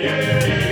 yeah, yeah.